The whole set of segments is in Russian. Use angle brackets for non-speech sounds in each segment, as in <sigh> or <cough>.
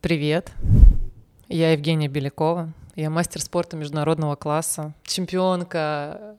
Привет, я Евгения Белякова, я мастер спорта международного класса, чемпионка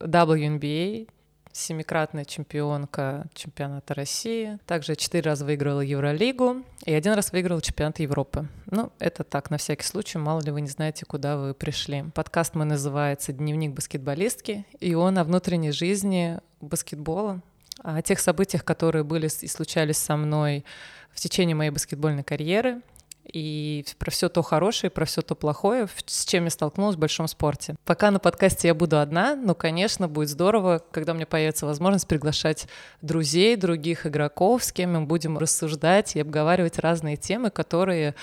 WNBA, семикратная чемпионка чемпионата России. Также четыре раза выиграла Евролигу и один раз выиграла чемпионат Европы. Ну, это так, на всякий случай, мало ли вы не знаете, куда вы пришли. Подкаст мой называется «Дневник баскетболистки», и он о внутренней жизни баскетбола, о тех событиях, которые были и случались со мной в течение моей баскетбольной карьеры — и про все то хорошее, про все то плохое, с чем я столкнулась в большом спорте. Пока на подкасте я буду одна, но, конечно, будет здорово, когда у меня появится возможность приглашать друзей, других игроков, с кем мы будем рассуждать и обговаривать разные темы, которые,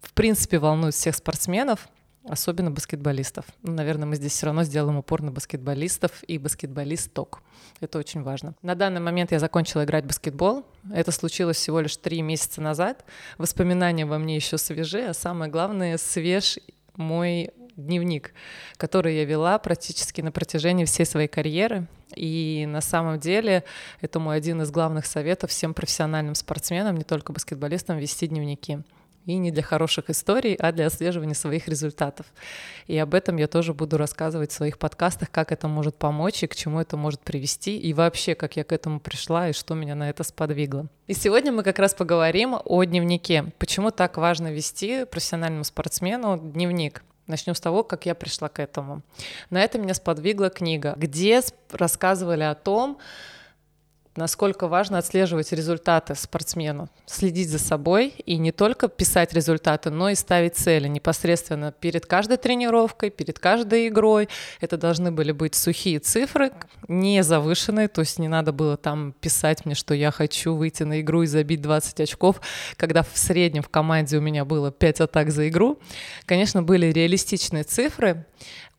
в принципе, волнуют всех спортсменов, особенно баскетболистов. Ну, наверное, мы здесь все равно сделаем упор на баскетболистов и баскетболисток. Это очень важно. На данный момент я закончила играть в баскетбол. Это случилось всего лишь три месяца назад. Воспоминания во мне еще свежи, а самое главное, свеж мой дневник, который я вела практически на протяжении всей своей карьеры. И на самом деле это мой один из главных советов всем профессиональным спортсменам, не только баскетболистам, вести дневники и не для хороших историй, а для отслеживания своих результатов. И об этом я тоже буду рассказывать в своих подкастах, как это может помочь и к чему это может привести, и вообще, как я к этому пришла и что меня на это сподвигло. И сегодня мы как раз поговорим о дневнике. Почему так важно вести профессиональному спортсмену дневник? Начнем с того, как я пришла к этому. На это меня сподвигла книга, где рассказывали о том, насколько важно отслеживать результаты спортсмену, следить за собой и не только писать результаты, но и ставить цели непосредственно перед каждой тренировкой, перед каждой игрой. Это должны были быть сухие цифры, не завышенные, то есть не надо было там писать мне, что я хочу выйти на игру и забить 20 очков, когда в среднем в команде у меня было 5 атак за игру. Конечно, были реалистичные цифры,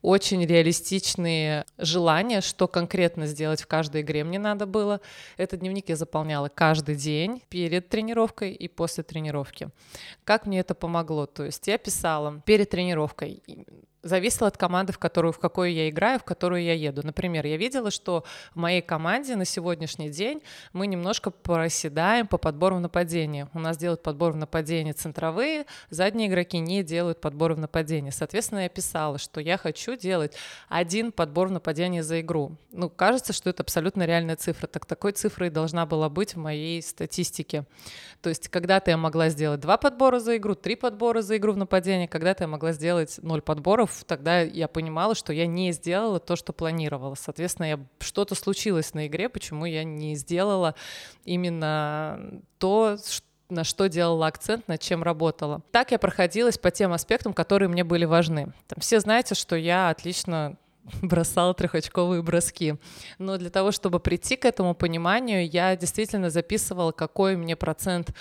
очень реалистичные желания, что конкретно сделать в каждой игре мне надо было. Этот дневник я заполняла каждый день перед тренировкой и после тренировки. Как мне это помогло? То есть я писала перед тренировкой зависело от команды, в которую, в какую я играю, в которую я еду. Например, я видела, что в моей команде на сегодняшний день мы немножко проседаем по подбору в нападение. У нас делают подбор в нападение центровые, задние игроки не делают подбор в нападение. Соответственно, я писала, что я хочу делать один подбор в нападение за игру. Ну, кажется, что это абсолютно реальная цифра. Так такой цифрой должна была быть в моей статистике. То есть когда-то я могла сделать два подбора за игру, три подбора за игру в нападение, когда-то я могла сделать ноль подборов, тогда я понимала, что я не сделала то, что планировала. Соответственно, я, что-то случилось на игре, почему я не сделала именно то, на что делала акцент, над чем работала. Так я проходилась по тем аспектам, которые мне были важны. Там все знаете, что я отлично <laughs> бросала трехочковые броски. Но для того, чтобы прийти к этому пониманию, я действительно записывала, какой мне процент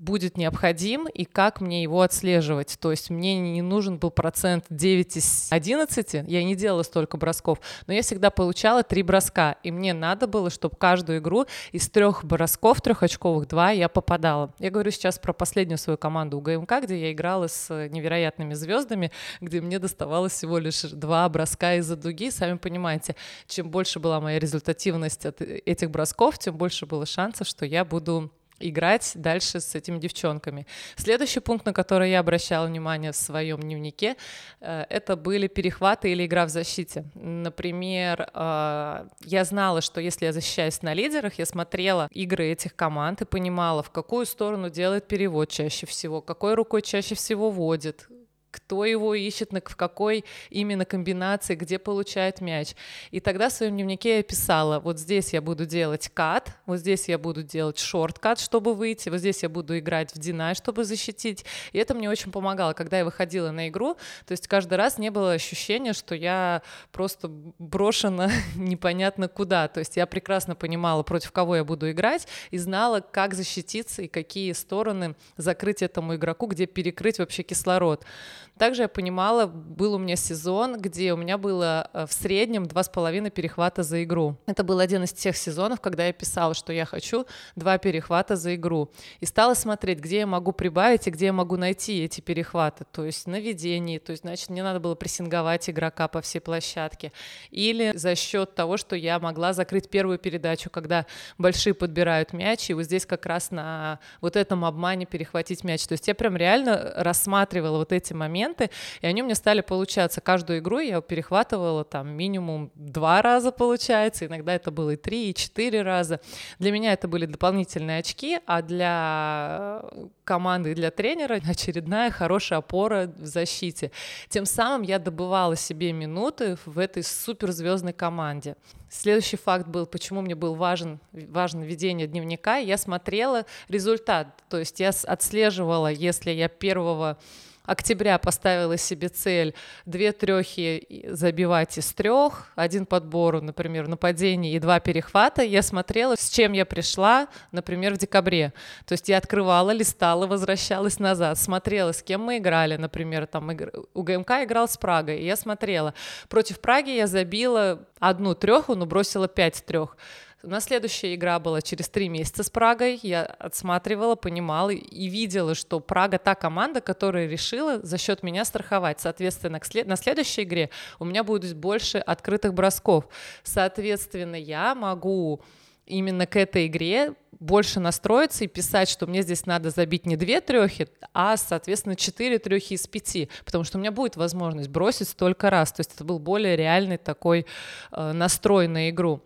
будет необходим и как мне его отслеживать. То есть мне не нужен был процент 9 из 11, я не делала столько бросков, но я всегда получала 3 броска, и мне надо было, чтобы каждую игру из трех бросков трехочковых два я попадала. Я говорю сейчас про последнюю свою команду у ГМК, где я играла с невероятными звездами, где мне доставалось всего лишь два броска из-за дуги. Сами понимаете, чем больше была моя результативность от этих бросков, тем больше было шансов, что я буду играть дальше с этими девчонками. Следующий пункт, на который я обращала внимание в своем дневнике, э, это были перехваты или игра в защите. Например, э, я знала, что если я защищаюсь на лидерах, я смотрела игры этих команд и понимала, в какую сторону делает перевод чаще всего, какой рукой чаще всего водит, кто его ищет, в какой именно комбинации, где получает мяч. И тогда в своем дневнике я писала, вот здесь я буду делать кат, вот здесь я буду делать шорт-кат, чтобы выйти, вот здесь я буду играть в динай, чтобы защитить. И это мне очень помогало, когда я выходила на игру, то есть каждый раз не было ощущения, что я просто брошена <laughs> непонятно куда. То есть я прекрасно понимала, против кого я буду играть, и знала, как защититься и какие стороны закрыть этому игроку, где перекрыть вообще кислород. Также я понимала, был у меня сезон, где у меня было э, в среднем два с половиной перехвата за игру. Это был один из тех сезонов, когда я писала, что я хочу два перехвата за игру. И стала смотреть, где я могу прибавить и где я могу найти эти перехваты. То есть на ведении, то есть, значит, мне надо было прессинговать игрока по всей площадке. Или за счет того, что я могла закрыть первую передачу, когда большие подбирают мяч, и вот здесь как раз на вот этом обмане перехватить мяч. То есть я прям реально рассматривала вот эти моменты, и они у меня стали получаться. Каждую игру я перехватывала там минимум два раза, получается, иногда это было и три, и четыре раза. Для меня это были дополнительные очки, а для команды и для тренера очередная хорошая опора в защите. Тем самым я добывала себе минуты в этой суперзвездной команде. Следующий факт был, почему мне был важен, важно ведение дневника. Я смотрела результат, то есть я отслеживала, если я первого октября поставила себе цель две трехи забивать из трех, один подбор, например, нападение и два перехвата, я смотрела, с чем я пришла, например, в декабре. То есть я открывала, листала, возвращалась назад, смотрела, с кем мы играли, например, там у ГМК играл с Прагой, и я смотрела. Против Праги я забила одну треху, но бросила пять трех. У нас следующая игра была через три месяца с Прагой. Я отсматривала, понимала и видела, что Прага та команда, которая решила за счет меня страховать. Соответственно, на следующей игре у меня будет больше открытых бросков. Соответственно, я могу именно к этой игре больше настроиться и писать, что мне здесь надо забить не две трехи, а, соответственно, четыре трехи из пяти, потому что у меня будет возможность бросить столько раз. То есть это был более реальный такой э, настрой на игру.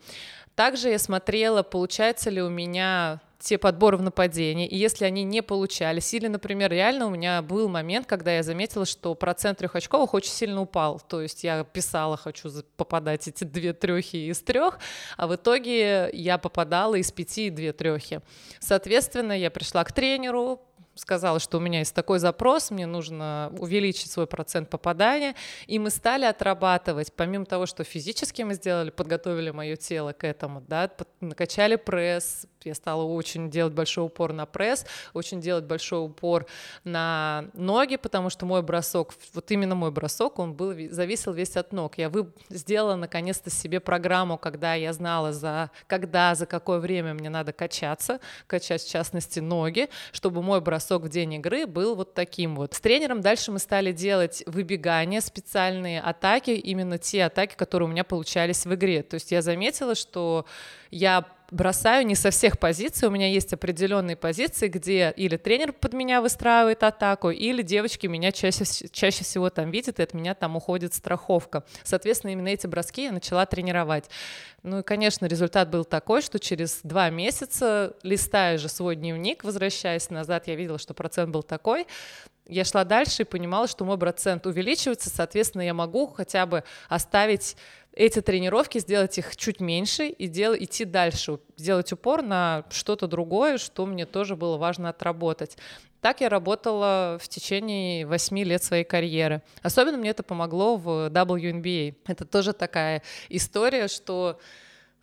Также я смотрела, получается ли у меня те подборы в нападении, и если они не получались, или, например, реально у меня был момент, когда я заметила, что процент трехочковых очень сильно упал, то есть я писала, хочу попадать эти две трехи из трех, а в итоге я попадала из пяти две трехи. Соответственно, я пришла к тренеру, сказала, что у меня есть такой запрос, мне нужно увеличить свой процент попадания, и мы стали отрабатывать, помимо того, что физически мы сделали, подготовили мое тело к этому, да, накачали пресс, я стала очень делать большой упор на пресс, очень делать большой упор на ноги, потому что мой бросок, вот именно мой бросок, он был, зависел весь от ног. Я вы, сделала наконец-то себе программу, когда я знала, за, когда, за какое время мне надо качаться, качать в частности ноги, чтобы мой бросок в день игры был вот таким вот. С тренером дальше мы стали делать выбегания, специальные атаки, именно те атаки, которые у меня получались в игре. То есть я заметила, что я бросаю не со всех позиций. У меня есть определенные позиции, где или тренер под меня выстраивает атаку, или девочки меня чаще, чаще всего там видят, и от меня там уходит страховка. Соответственно, именно эти броски я начала тренировать. Ну и, конечно, результат был такой, что через два месяца, листая же свой дневник, возвращаясь назад, я видела, что процент был такой, я шла дальше и понимала, что мой процент увеличивается, соответственно, я могу хотя бы оставить эти тренировки, сделать их чуть меньше и дел, идти дальше, сделать упор на что-то другое, что мне тоже было важно отработать. Так я работала в течение восьми лет своей карьеры. Особенно мне это помогло в WNBA. Это тоже такая история, что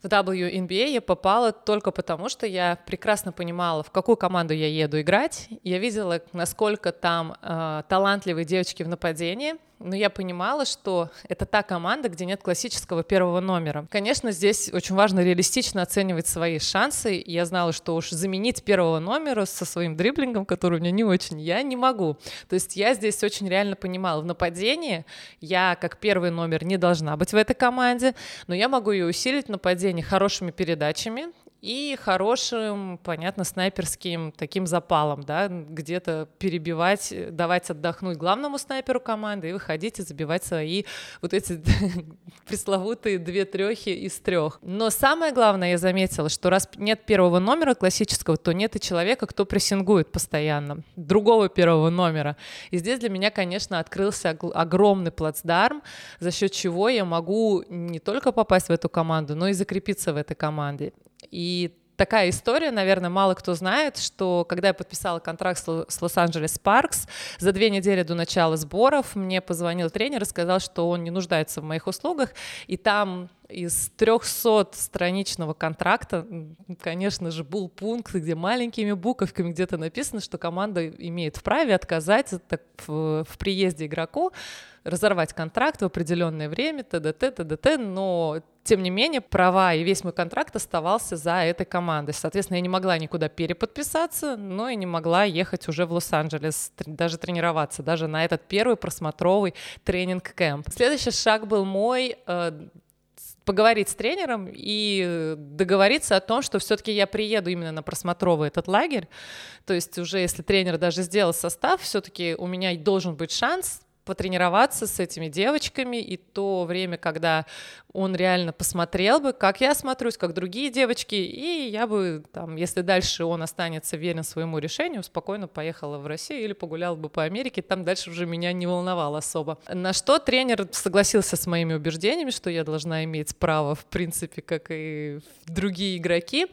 в WNBA я попала только потому, что я прекрасно понимала, в какую команду я еду играть. Я видела, насколько там э, талантливые девочки в нападении, но я понимала, что это та команда, где нет классического первого номера. Конечно, здесь очень важно реалистично оценивать свои шансы. Я знала, что уж заменить первого номера со своим дриблингом, который у меня не очень, я не могу. То есть я здесь очень реально понимала, в нападении я как первый номер не должна быть в этой команде, но я могу ее усилить в нападении хорошими передачами, и хорошим, понятно, снайперским таким запалом, да, где-то перебивать, давать отдохнуть главному снайперу команды и выходить и забивать свои вот эти <laughs> пресловутые две трехи из трех. Но самое главное, я заметила, что раз нет первого номера классического, то нет и человека, кто прессингует постоянно, другого первого номера. И здесь для меня, конечно, открылся огромный плацдарм, за счет чего я могу не только попасть в эту команду, но и закрепиться в этой команде. И такая история, наверное, мало кто знает, что когда я подписала контракт с Лос-Анджелес Паркс, за две недели до начала сборов мне позвонил тренер и сказал, что он не нуждается в моих услугах, и там из 300-страничного контракта, конечно же, был пункт, где маленькими буковками где-то написано, что команда имеет вправе отказать в, в приезде игроку, разорвать контракт в определенное время, т.д.т., т.д.т., но тем не менее, права и весь мой контракт оставался за этой командой. Соответственно, я не могла никуда переподписаться, но и не могла ехать уже в Лос-Анджелес, даже тренироваться, даже на этот первый просмотровый тренинг-кэмп. Следующий шаг был мой э, поговорить с тренером и договориться о том, что все-таки я приеду именно на просмотровый этот лагерь. То есть уже если тренер даже сделал состав, все-таки у меня должен быть шанс потренироваться с этими девочками, и то время, когда он реально посмотрел бы, как я смотрюсь, как другие девочки, и я бы, там, если дальше он останется верен своему решению, спокойно поехала в Россию или погуляла бы по Америке, там дальше уже меня не волновало особо. На что тренер согласился с моими убеждениями, что я должна иметь право, в принципе, как и другие игроки.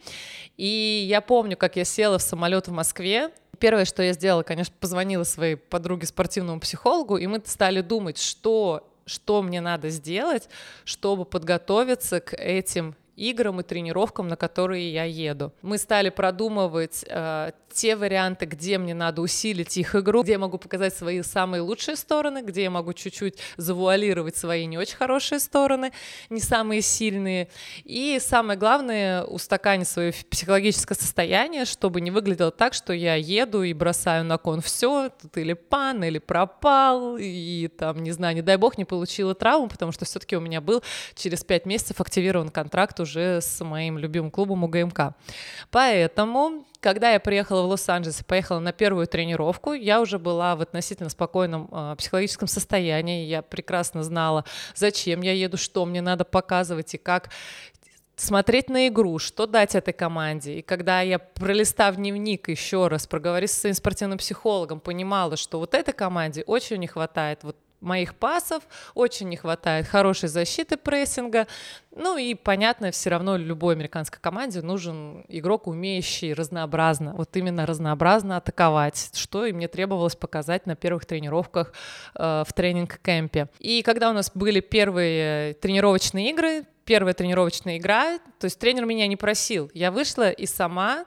И я помню, как я села в самолет в Москве, Первое, что я сделала, конечно, позвонила своей подруге спортивному психологу, и мы стали думать, что что мне надо сделать, чтобы подготовиться к этим играм и тренировкам, на которые я еду. Мы стали продумывать э, те варианты, где мне надо усилить их игру, где я могу показать свои самые лучшие стороны, где я могу чуть-чуть завуалировать свои не очень хорошие стороны, не самые сильные. И самое главное, устаканить свое психологическое состояние, чтобы не выглядело так, что я еду и бросаю на кон все, тут или пан, или пропал, и там, не знаю, не дай бог, не получила травму, потому что все-таки у меня был через пять месяцев активирован контракт уже с моим любимым клубом УГМК. Поэтому когда я приехала в Лос-Анджелес и поехала на первую тренировку, я уже была в относительно спокойном э, психологическом состоянии. Я прекрасно знала, зачем я еду, что мне надо показывать и как смотреть на игру, что дать этой команде. И когда я, пролистав дневник еще раз, проговорив со своим спортивным психологом, понимала, что вот этой команде очень не хватает вот моих пасов, очень не хватает хорошей защиты прессинга. Ну и, понятно, все равно любой американской команде нужен игрок, умеющий разнообразно, вот именно разнообразно атаковать, что и мне требовалось показать на первых тренировках э, в тренинг-кемпе. И когда у нас были первые тренировочные игры, первая тренировочная игра, то есть тренер меня не просил, я вышла и сама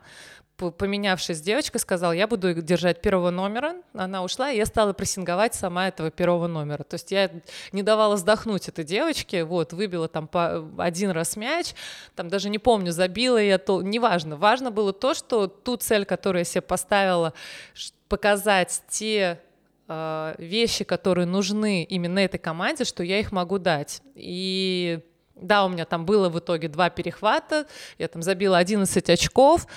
поменявшись с девочкой, сказал, я буду держать первого номера. Она ушла, и я стала прессинговать сама этого первого номера. То есть я не давала вздохнуть этой девочке, вот, выбила там по один раз мяч, там даже не помню, забила я то, неважно. Важно было то, что ту цель, которую я себе поставила, показать те э, вещи, которые нужны именно этой команде, что я их могу дать. И да, у меня там было в итоге два перехвата, я там забила 11 очков,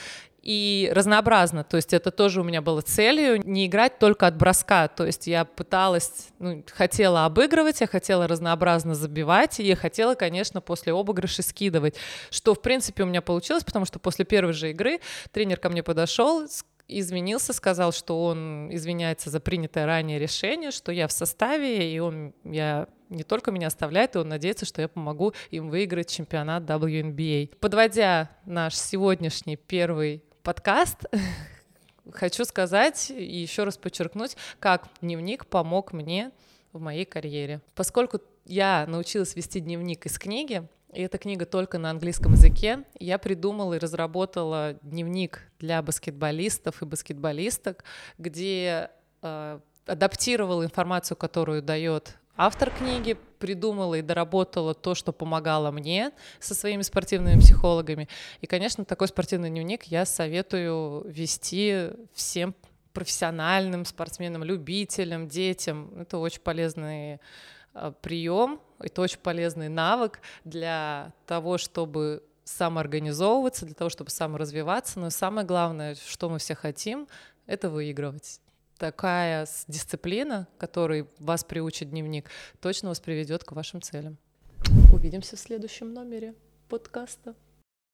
и разнообразно. То есть это тоже у меня было целью не играть только от броска. То есть я пыталась, ну, хотела обыгрывать, я хотела разнообразно забивать, и я хотела, конечно, после обыгрыша скидывать. Что, в принципе, у меня получилось, потому что после первой же игры тренер ко мне подошел, извинился, сказал, что он извиняется за принятое ранее решение, что я в составе, и он, я не только меня оставляет, и он надеется, что я помогу им выиграть чемпионат WNBA. Подводя наш сегодняшний первый подкаст, <laughs> хочу сказать и еще раз подчеркнуть, как дневник помог мне в моей карьере. Поскольку я научилась вести дневник из книги, и эта книга только на английском языке, я придумала и разработала дневник для баскетболистов и баскетболисток, где э, адаптировала информацию, которую дает автор книги придумала и доработала то, что помогало мне со своими спортивными психологами. И, конечно, такой спортивный дневник я советую вести всем профессиональным спортсменам, любителям, детям. Это очень полезный а, прием, это очень полезный навык для того, чтобы самоорганизовываться, для того, чтобы саморазвиваться. Но самое главное, что мы все хотим, это выигрывать такая дисциплина, которой вас приучит дневник, точно вас приведет к вашим целям. Увидимся в следующем номере подкаста.